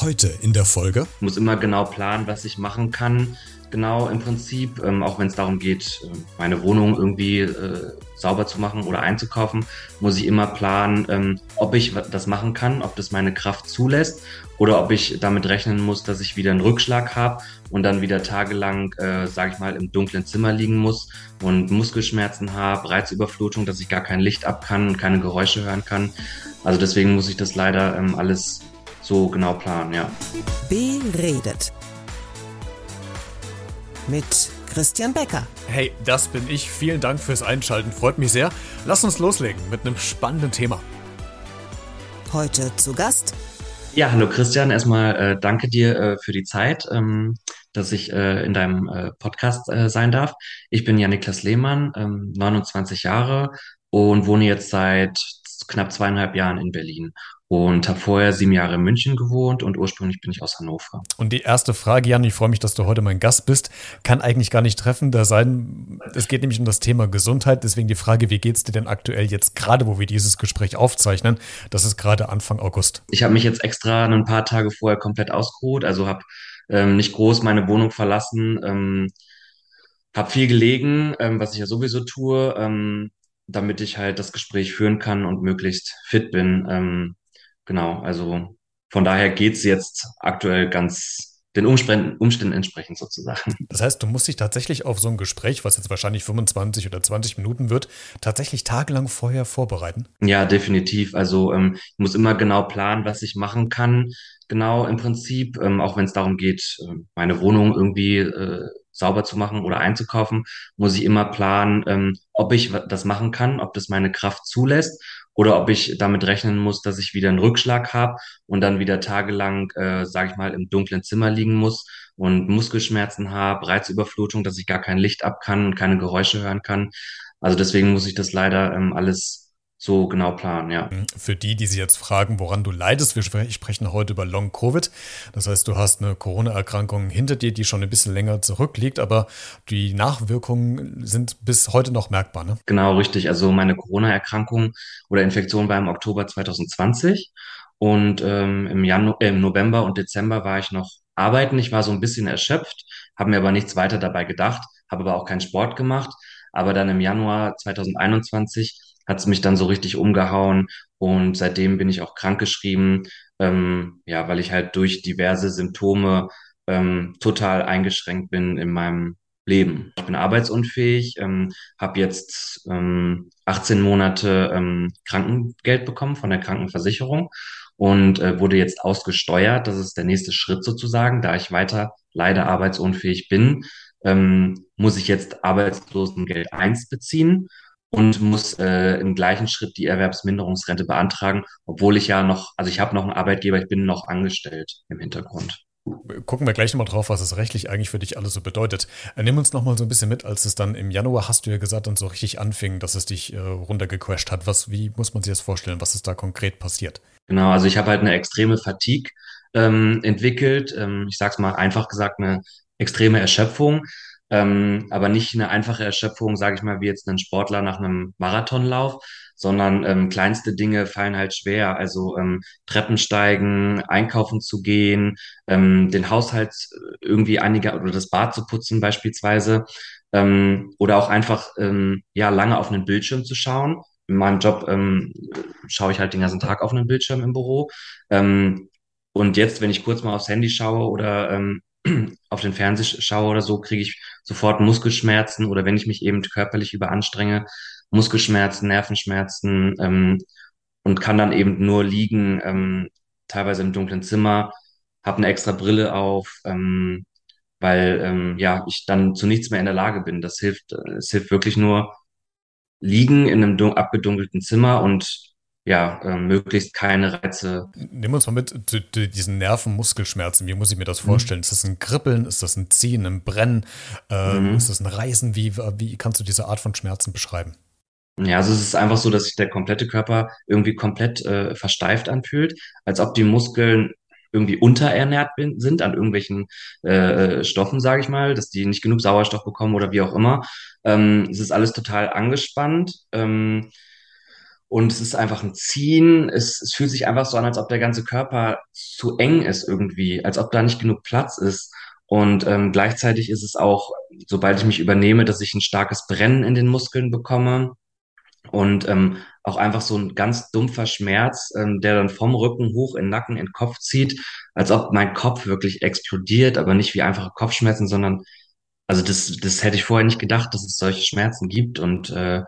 Heute in der Folge. Ich muss immer genau planen, was ich machen kann. Genau im Prinzip, ähm, auch wenn es darum geht, äh, meine Wohnung irgendwie äh, sauber zu machen oder einzukaufen, muss ich immer planen, ähm, ob ich das machen kann, ob das meine Kraft zulässt oder ob ich damit rechnen muss, dass ich wieder einen Rückschlag habe und dann wieder tagelang, äh, sage ich mal, im dunklen Zimmer liegen muss und Muskelschmerzen habe, Reizüberflutung, dass ich gar kein Licht ab kann und keine Geräusche hören kann. Also deswegen muss ich das leider ähm, alles so genau planen, ja. Beredet. Mit Christian Becker. Hey, das bin ich. Vielen Dank fürs Einschalten. Freut mich sehr. Lass uns loslegen mit einem spannenden Thema. Heute zu Gast. Ja, hallo Christian. Erstmal äh, danke dir äh, für die Zeit, ähm, dass ich äh, in deinem äh, Podcast äh, sein darf. Ich bin Jan-Niklas Lehmann, ähm, 29 Jahre und wohne jetzt seit knapp zweieinhalb Jahren in Berlin und habe vorher sieben Jahre in München gewohnt und ursprünglich bin ich aus Hannover. Und die erste Frage, Jan, ich freue mich, dass du heute mein Gast bist, kann eigentlich gar nicht treffender sein. Es geht nämlich um das Thema Gesundheit, deswegen die Frage, wie geht's dir denn aktuell jetzt gerade, wo wir dieses Gespräch aufzeichnen? Das ist gerade Anfang August. Ich habe mich jetzt extra ein paar Tage vorher komplett ausgeruht, also habe ähm, nicht groß meine Wohnung verlassen, ähm, habe viel gelegen, ähm, was ich ja sowieso tue, ähm, damit ich halt das Gespräch führen kann und möglichst fit bin. Ähm, Genau, also von daher geht's jetzt aktuell ganz den Umständen, Umständen entsprechend sozusagen. Das heißt, du musst dich tatsächlich auf so ein Gespräch, was jetzt wahrscheinlich 25 oder 20 Minuten wird, tatsächlich tagelang vorher vorbereiten? Ja, definitiv. Also ähm, ich muss immer genau planen, was ich machen kann. Genau im Prinzip, ähm, auch wenn es darum geht, äh, meine Wohnung irgendwie äh, sauber zu machen oder einzukaufen, muss ich immer planen, ähm, ob ich das machen kann, ob das meine Kraft zulässt oder ob ich damit rechnen muss, dass ich wieder einen Rückschlag habe und dann wieder tagelang, äh, sage ich mal, im dunklen Zimmer liegen muss und Muskelschmerzen habe, Reizüberflutung, dass ich gar kein Licht ab kann und keine Geräusche hören kann. Also deswegen muss ich das leider ähm, alles so genau planen, ja. Mhm. Für die, die sich jetzt fragen, woran du leidest, wir sprechen heute über Long Covid. Das heißt, du hast eine Corona-Erkrankung hinter dir, die schon ein bisschen länger zurückliegt, aber die Nachwirkungen sind bis heute noch merkbar, ne? Genau, richtig. Also meine Corona-Erkrankung oder Infektion war im Oktober 2020 und ähm, im, Janu äh, im November und Dezember war ich noch arbeiten. Ich war so ein bisschen erschöpft, habe mir aber nichts weiter dabei gedacht, habe aber auch keinen Sport gemacht. Aber dann im Januar 2021 hat es mich dann so richtig umgehauen und seitdem bin ich auch krankgeschrieben, ähm, ja, weil ich halt durch diverse Symptome ähm, total eingeschränkt bin in meinem Leben. Ich bin arbeitsunfähig, ähm, habe jetzt ähm, 18 Monate ähm, Krankengeld bekommen von der Krankenversicherung und äh, wurde jetzt ausgesteuert. Das ist der nächste Schritt sozusagen, da ich weiter leider arbeitsunfähig bin. Ähm, muss ich jetzt Arbeitslosengeld 1 beziehen und muss äh, im gleichen Schritt die Erwerbsminderungsrente beantragen, obwohl ich ja noch, also ich habe noch einen Arbeitgeber, ich bin noch angestellt im Hintergrund. Gucken wir gleich nochmal drauf, was es rechtlich eigentlich für dich alles so bedeutet. Äh, nimm uns nochmal so ein bisschen mit, als es dann im Januar, hast du ja gesagt, dann so richtig anfing, dass es dich äh, runtergecrashed hat. Was, wie muss man sich das vorstellen? Was ist da konkret passiert? Genau, also ich habe halt eine extreme Fatigue ähm, entwickelt. Ähm, ich sage es mal einfach gesagt, eine extreme Erschöpfung. Ähm, aber nicht eine einfache Erschöpfung, sage ich mal, wie jetzt ein Sportler nach einem Marathonlauf, sondern ähm, kleinste Dinge fallen halt schwer. Also ähm, Treppen steigen, einkaufen zu gehen, ähm, den Haushalt irgendwie einiger oder das Bad zu putzen beispielsweise ähm, oder auch einfach ähm, ja lange auf einen Bildschirm zu schauen. In meinem Job ähm, schaue ich halt den ganzen Tag auf einen Bildschirm im Büro. Ähm, und jetzt, wenn ich kurz mal aufs Handy schaue oder ähm, auf den Fernseher schaue oder so, kriege ich sofort Muskelschmerzen oder wenn ich mich eben körperlich überanstrenge, Muskelschmerzen, Nervenschmerzen ähm, und kann dann eben nur liegen, ähm, teilweise im dunklen Zimmer, habe eine extra Brille auf, ähm, weil ähm, ja ich dann zu nichts mehr in der Lage bin. Das hilft, äh, es hilft wirklich nur liegen in einem abgedunkelten Zimmer und ja, äh, möglichst keine Reize. Nimm uns mal mit diesen Nervenmuskelschmerzen. Wie muss ich mir das vorstellen? Mhm. Ist das ein Kribbeln? Ist das ein Ziehen, ein Brennen? Äh, mhm. Ist das ein Reißen? Wie, wie kannst du diese Art von Schmerzen beschreiben? Ja, also es ist einfach so, dass sich der komplette Körper irgendwie komplett äh, versteift anfühlt, als ob die Muskeln irgendwie unterernährt bin, sind an irgendwelchen äh, Stoffen, sage ich mal, dass die nicht genug Sauerstoff bekommen oder wie auch immer. Ähm, es ist alles total angespannt. Ähm, und es ist einfach ein Ziehen. Es, es fühlt sich einfach so an, als ob der ganze Körper zu eng ist irgendwie, als ob da nicht genug Platz ist. Und ähm, gleichzeitig ist es auch, sobald ich mich übernehme, dass ich ein starkes Brennen in den Muskeln bekomme und ähm, auch einfach so ein ganz dumpfer Schmerz, ähm, der dann vom Rücken hoch in Nacken, in Kopf zieht, als ob mein Kopf wirklich explodiert, aber nicht wie einfache Kopfschmerzen, sondern also das, das hätte ich vorher nicht gedacht, dass es solche Schmerzen gibt. Und äh,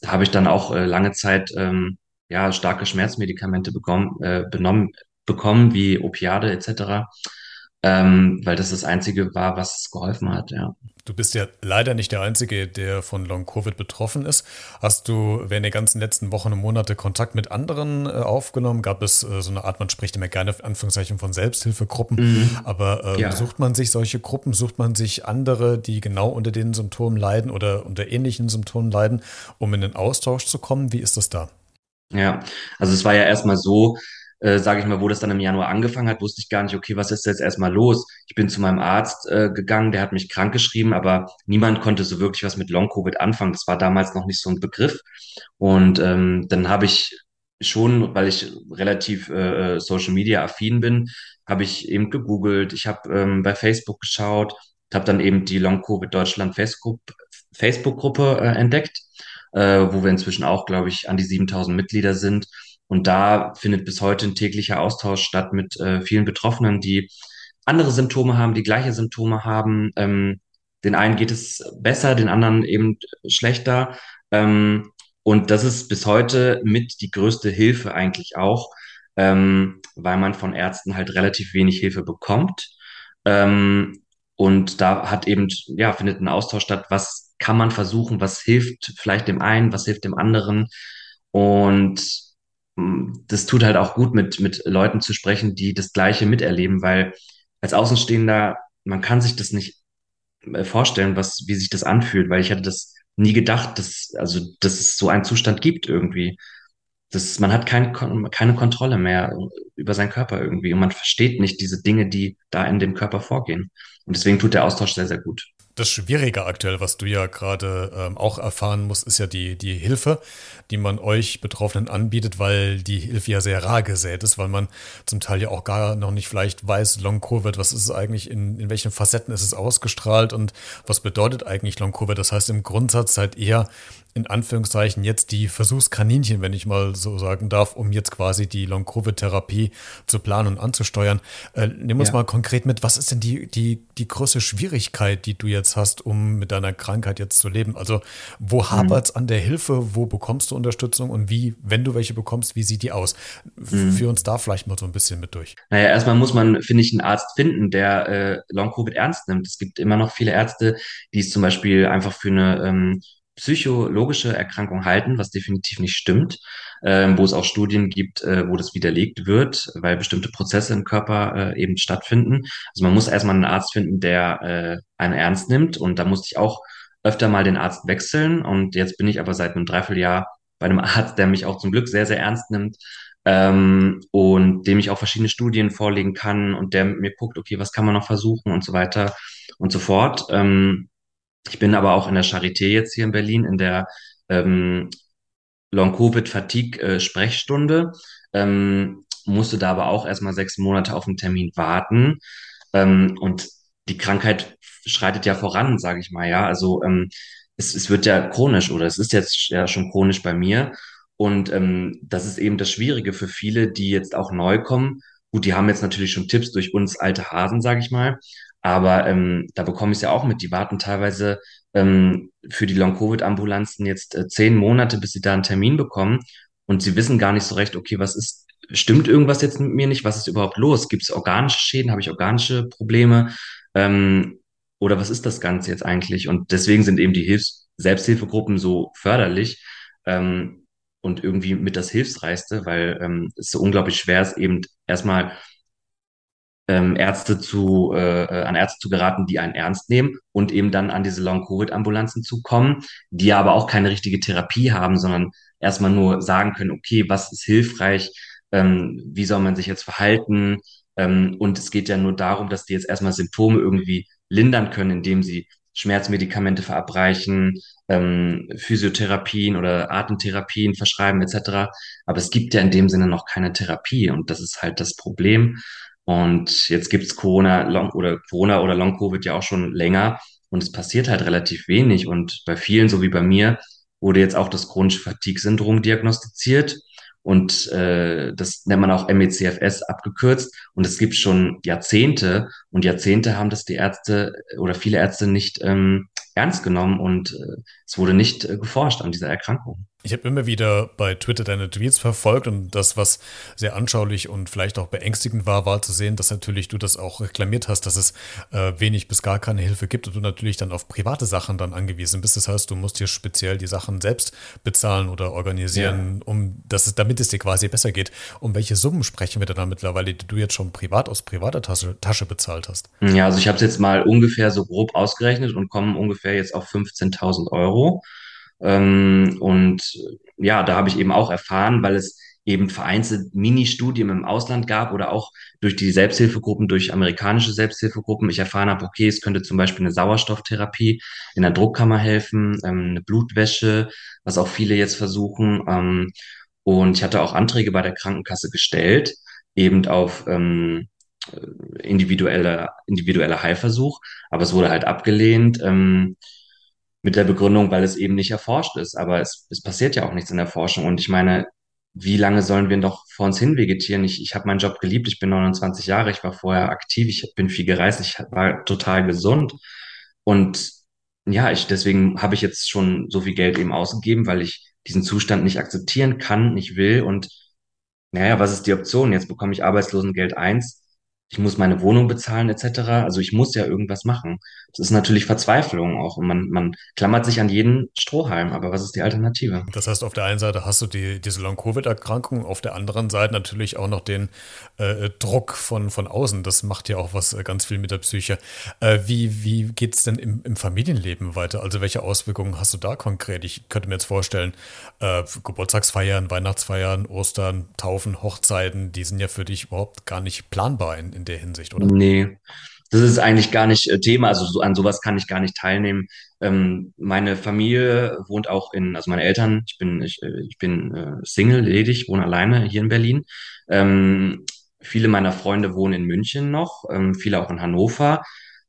da habe ich dann auch äh, lange Zeit ähm, ja starke Schmerzmedikamente bekommen, äh, benommen, bekommen, wie Opiate etc ähm, weil das das Einzige war, was geholfen hat, ja. Du bist ja leider nicht der Einzige, der von Long-Covid betroffen ist. Hast du während der ganzen letzten Wochen und Monate Kontakt mit anderen äh, aufgenommen? Gab es äh, so eine Art, man spricht immer gerne Anführungszeichen von Selbsthilfegruppen, mhm. aber äh, ja. sucht man sich solche Gruppen, sucht man sich andere, die genau unter den Symptomen leiden oder unter ähnlichen Symptomen leiden, um in den Austausch zu kommen? Wie ist das da? Ja, also es war ja erstmal so, äh, sage ich mal, wo das dann im Januar angefangen hat, wusste ich gar nicht, okay, was ist jetzt erstmal los? Ich bin zu meinem Arzt äh, gegangen, der hat mich krank geschrieben, aber niemand konnte so wirklich was mit Long-Covid anfangen. Das war damals noch nicht so ein Begriff. Und ähm, dann habe ich schon, weil ich relativ äh, äh Social Media affin bin, habe ich eben gegoogelt, ich habe ähm, bei Facebook geschaut, habe dann eben die Long-Covid Deutschland Facebook-Gruppe äh, entdeckt, äh, wo wir inzwischen auch, glaube ich, an die 7000 Mitglieder sind. Und da findet bis heute ein täglicher Austausch statt mit äh, vielen Betroffenen, die andere Symptome haben, die gleiche Symptome haben. Ähm, den einen geht es besser, den anderen eben schlechter. Ähm, und das ist bis heute mit die größte Hilfe eigentlich auch, ähm, weil man von Ärzten halt relativ wenig Hilfe bekommt. Ähm, und da hat eben, ja, findet ein Austausch statt, was kann man versuchen, was hilft vielleicht dem einen, was hilft dem anderen. Und das tut halt auch gut, mit, mit Leuten zu sprechen, die das Gleiche miterleben, weil als Außenstehender, man kann sich das nicht äh, vorstellen, was, wie sich das anfühlt, weil ich hätte das nie gedacht, dass, also, dass es so einen Zustand gibt irgendwie. Das, man hat kein, keine Kontrolle mehr über seinen Körper irgendwie und man versteht nicht diese Dinge, die da in dem Körper vorgehen. Und deswegen tut der Austausch sehr, sehr gut das Schwierige aktuell, was du ja gerade ähm, auch erfahren musst, ist ja die, die Hilfe, die man euch Betroffenen anbietet, weil die Hilfe ja sehr rar gesät ist, weil man zum Teil ja auch gar noch nicht vielleicht weiß, Long-Covid, was ist es eigentlich, in, in welchen Facetten ist es ausgestrahlt und was bedeutet eigentlich Long-Covid? Das heißt, im Grundsatz seid ihr in Anführungszeichen jetzt die Versuchskaninchen, wenn ich mal so sagen darf, um jetzt quasi die Long-Covid-Therapie zu planen und anzusteuern. Äh, nimm uns ja. mal konkret mit, was ist denn die, die, die größte Schwierigkeit, die du jetzt hast, um mit deiner Krankheit jetzt zu leben? Also wo mhm. hapert es an der Hilfe, wo bekommst du Unterstützung und wie, wenn du welche bekommst, wie sieht die aus? Mhm. Führ uns da vielleicht mal so ein bisschen mit durch. Naja, erstmal muss man, finde ich, einen Arzt finden, der äh, Long-Covid ernst nimmt. Es gibt immer noch viele Ärzte, die es zum Beispiel einfach für eine ähm, psychologische Erkrankung halten, was definitiv nicht stimmt, ähm, wo es auch Studien gibt, äh, wo das widerlegt wird, weil bestimmte Prozesse im Körper äh, eben stattfinden. Also man muss erstmal einen Arzt finden, der äh, einen ernst nimmt und da musste ich auch öfter mal den Arzt wechseln und jetzt bin ich aber seit einem Dreivierteljahr bei einem Arzt, der mich auch zum Glück sehr, sehr ernst nimmt ähm, und dem ich auch verschiedene Studien vorlegen kann und der mit mir guckt, okay, was kann man noch versuchen und so weiter und so fort. Ähm, ich bin aber auch in der Charité jetzt hier in Berlin in der ähm, Long-Covid-Fatigue-Sprechstunde, ähm, musste da aber auch erstmal sechs Monate auf einen Termin warten. Ähm, und die Krankheit schreitet ja voran, sage ich mal, ja. Also ähm, es, es wird ja chronisch oder es ist jetzt ja schon chronisch bei mir. Und ähm, das ist eben das Schwierige für viele, die jetzt auch neu kommen. Gut, die haben jetzt natürlich schon Tipps durch uns alte Hasen, sage ich mal. Aber ähm, da bekomme ich es ja auch mit. Die warten teilweise ähm, für die Long-Covid-Ambulanzen jetzt äh, zehn Monate, bis sie da einen Termin bekommen. Und sie wissen gar nicht so recht, okay, was ist, stimmt irgendwas jetzt mit mir nicht? Was ist überhaupt los? Gibt es organische Schäden? Habe ich organische Probleme? Ähm, oder was ist das Ganze jetzt eigentlich? Und deswegen sind eben die Hilfs Selbsthilfegruppen so förderlich ähm, und irgendwie mit das Hilfsreichste, weil ähm, es so unglaublich schwer ist, eben erstmal ähm, Ärzte zu, äh, äh, an Ärzte zu geraten, die einen ernst nehmen und eben dann an diese Long-Covid-Ambulanzen zu kommen, die aber auch keine richtige Therapie haben, sondern erstmal nur sagen können, okay, was ist hilfreich, ähm, wie soll man sich jetzt verhalten? Ähm, und es geht ja nur darum, dass die jetzt erstmal Symptome irgendwie lindern können, indem sie Schmerzmedikamente verabreichen, ähm, Physiotherapien oder Atemtherapien verschreiben etc. Aber es gibt ja in dem Sinne noch keine Therapie und das ist halt das Problem. Und jetzt gibt's Corona Long oder Corona oder Long Covid ja auch schon länger und es passiert halt relativ wenig. Und bei vielen, so wie bei mir, wurde jetzt auch das chronische Fatigue-Syndrom diagnostiziert. Und äh, das nennt man auch MECFS abgekürzt. Und es gibt schon Jahrzehnte. Und Jahrzehnte haben das die Ärzte oder viele Ärzte nicht ähm, ernst genommen. Und äh, es wurde nicht äh, geforscht an dieser Erkrankung. Ich habe immer wieder bei Twitter deine Tweets verfolgt und das, was sehr anschaulich und vielleicht auch beängstigend war, war zu sehen, dass natürlich du das auch reklamiert hast, dass es äh, wenig bis gar keine Hilfe gibt und du natürlich dann auf private Sachen dann angewiesen bist. Das heißt, du musst dir speziell die Sachen selbst bezahlen oder organisieren, ja. um dass es, damit es dir quasi besser geht. Um welche Summen sprechen wir denn da mittlerweile, die du jetzt schon privat aus privater Tasche, Tasche bezahlt hast? Ja, also ich habe es jetzt mal ungefähr so grob ausgerechnet und komme ungefähr jetzt auf 15.000 Euro. Ähm, und ja, da habe ich eben auch erfahren, weil es eben vereinzelt Mini-Studien im Ausland gab oder auch durch die Selbsthilfegruppen, durch amerikanische Selbsthilfegruppen, ich erfahren habe, okay, es könnte zum Beispiel eine Sauerstofftherapie in der Druckkammer helfen, ähm, eine Blutwäsche, was auch viele jetzt versuchen. Ähm, und ich hatte auch Anträge bei der Krankenkasse gestellt, eben auf ähm, individuelle, individuelle Heilversuch, aber es wurde halt abgelehnt. Ähm, mit der Begründung, weil es eben nicht erforscht ist. Aber es, es passiert ja auch nichts in der Forschung. Und ich meine, wie lange sollen wir noch vor uns hin vegetieren? Ich, ich habe meinen Job geliebt, ich bin 29 Jahre, ich war vorher aktiv, ich bin viel gereist, ich war total gesund. Und ja, ich, deswegen habe ich jetzt schon so viel Geld eben ausgegeben, weil ich diesen Zustand nicht akzeptieren kann, nicht will. Und naja, was ist die Option? Jetzt bekomme ich Arbeitslosengeld eins ich muss meine Wohnung bezahlen etc. Also ich muss ja irgendwas machen. Das ist natürlich Verzweiflung auch und man, man klammert sich an jeden Strohhalm. Aber was ist die Alternative? Das heißt, auf der einen Seite hast du die, diese Long-Covid-Erkrankung, auf der anderen Seite natürlich auch noch den äh, Druck von, von außen. Das macht ja auch was äh, ganz viel mit der Psyche. Äh, wie wie geht es denn im, im Familienleben weiter? Also welche Auswirkungen hast du da konkret? Ich könnte mir jetzt vorstellen, äh, Geburtstagsfeiern, Weihnachtsfeiern, Ostern, Taufen, Hochzeiten, die sind ja für dich überhaupt gar nicht planbar in, in der Hinsicht, oder? Nee, das ist eigentlich gar nicht äh, Thema. Also so, an sowas kann ich gar nicht teilnehmen. Ähm, meine Familie wohnt auch in, also meine Eltern, ich bin, ich, äh, ich bin äh, Single, ledig, wohne alleine hier in Berlin. Ähm, viele meiner Freunde wohnen in München noch, ähm, viele auch in Hannover,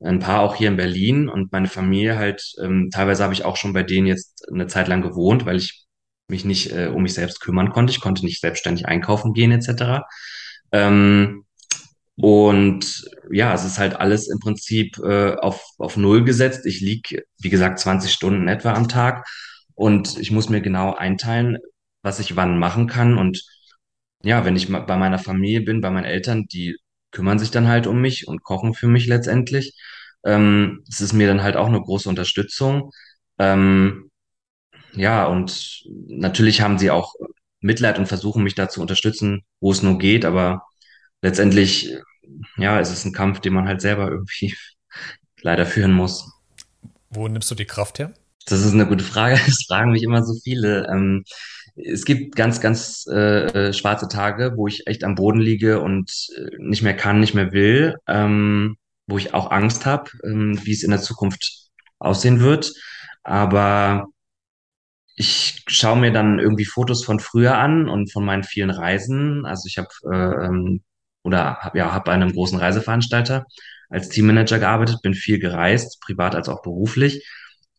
ein paar auch hier in Berlin und meine Familie halt, ähm, teilweise habe ich auch schon bei denen jetzt eine Zeit lang gewohnt, weil ich mich nicht äh, um mich selbst kümmern konnte. Ich konnte nicht selbstständig einkaufen gehen etc. Ähm, und ja, es ist halt alles im Prinzip äh, auf, auf Null gesetzt. Ich lieg, wie gesagt, 20 Stunden etwa am Tag und ich muss mir genau einteilen, was ich wann machen kann. Und ja, wenn ich bei meiner Familie bin, bei meinen Eltern, die kümmern sich dann halt um mich und kochen für mich letztendlich. Ähm, es ist mir dann halt auch eine große Unterstützung. Ähm, ja, und natürlich haben sie auch Mitleid und versuchen mich da zu unterstützen, wo es nur geht, aber letztendlich ja, es ist ein Kampf, den man halt selber irgendwie leider führen muss. Wo nimmst du die Kraft her? Das ist eine gute Frage. Das fragen mich immer so viele. Ähm, es gibt ganz, ganz äh, äh, schwarze Tage, wo ich echt am Boden liege und äh, nicht mehr kann, nicht mehr will, ähm, wo ich auch Angst habe, ähm, wie es in der Zukunft aussehen wird. Aber ich schaue mir dann irgendwie Fotos von früher an und von meinen vielen Reisen. Also ich habe äh, ähm, oder ja, habe bei einem großen Reiseveranstalter als Teammanager gearbeitet, bin viel gereist, privat als auch beruflich.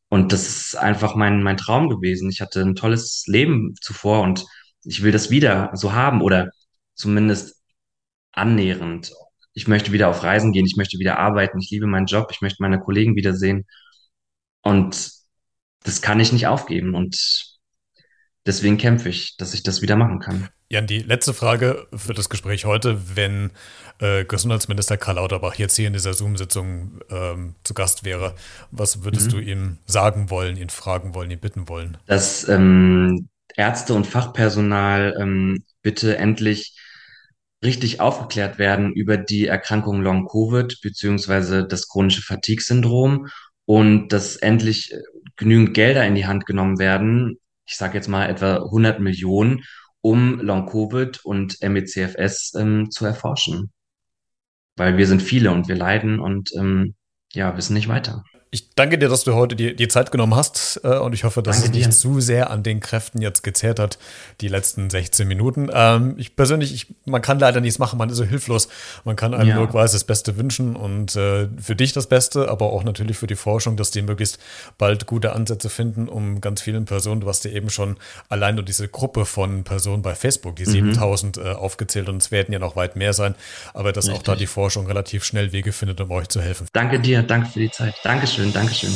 Und das ist einfach mein, mein Traum gewesen. Ich hatte ein tolles Leben zuvor und ich will das wieder so haben oder zumindest annähernd. Ich möchte wieder auf Reisen gehen, ich möchte wieder arbeiten, ich liebe meinen Job, ich möchte meine Kollegen wiedersehen. Und das kann ich nicht aufgeben. Und deswegen kämpfe ich, dass ich das wieder machen kann. Jan, die letzte Frage für das Gespräch heute. Wenn äh, Gesundheitsminister Karl Lauterbach jetzt hier in dieser Zoom-Sitzung ähm, zu Gast wäre, was würdest mhm. du ihm sagen wollen, ihn fragen wollen, ihn bitten wollen? Dass ähm, Ärzte und Fachpersonal ähm, bitte endlich richtig aufgeklärt werden über die Erkrankung Long-Covid beziehungsweise das chronische Fatigue-Syndrom und dass endlich äh, genügend Gelder in die Hand genommen werden, ich sage jetzt mal etwa 100 Millionen, um Long-Covid und MECFS ähm, zu erforschen. Weil wir sind viele und wir leiden und ähm, ja, wissen nicht weiter. Ich danke dir, dass du heute die, die Zeit genommen hast äh, und ich hoffe, dass danke es nicht dir. zu sehr an den Kräften jetzt gezehrt hat, die letzten 16 Minuten. Ähm, ich persönlich, ich, man kann leider nichts machen, man ist so hilflos. Man kann einem ja. nur quasi das Beste wünschen und äh, für dich das Beste, aber auch natürlich für die Forschung, dass die möglichst bald gute Ansätze finden, um ganz vielen Personen, du hast dir eben schon allein nur diese Gruppe von Personen bei Facebook, die mhm. 7000 äh, aufgezählt und es werden ja noch weit mehr sein, aber dass Richtig. auch da die Forschung relativ schnell Wege findet, um euch zu helfen. Danke dir, danke für die Zeit. Dankeschön, Dankeschön.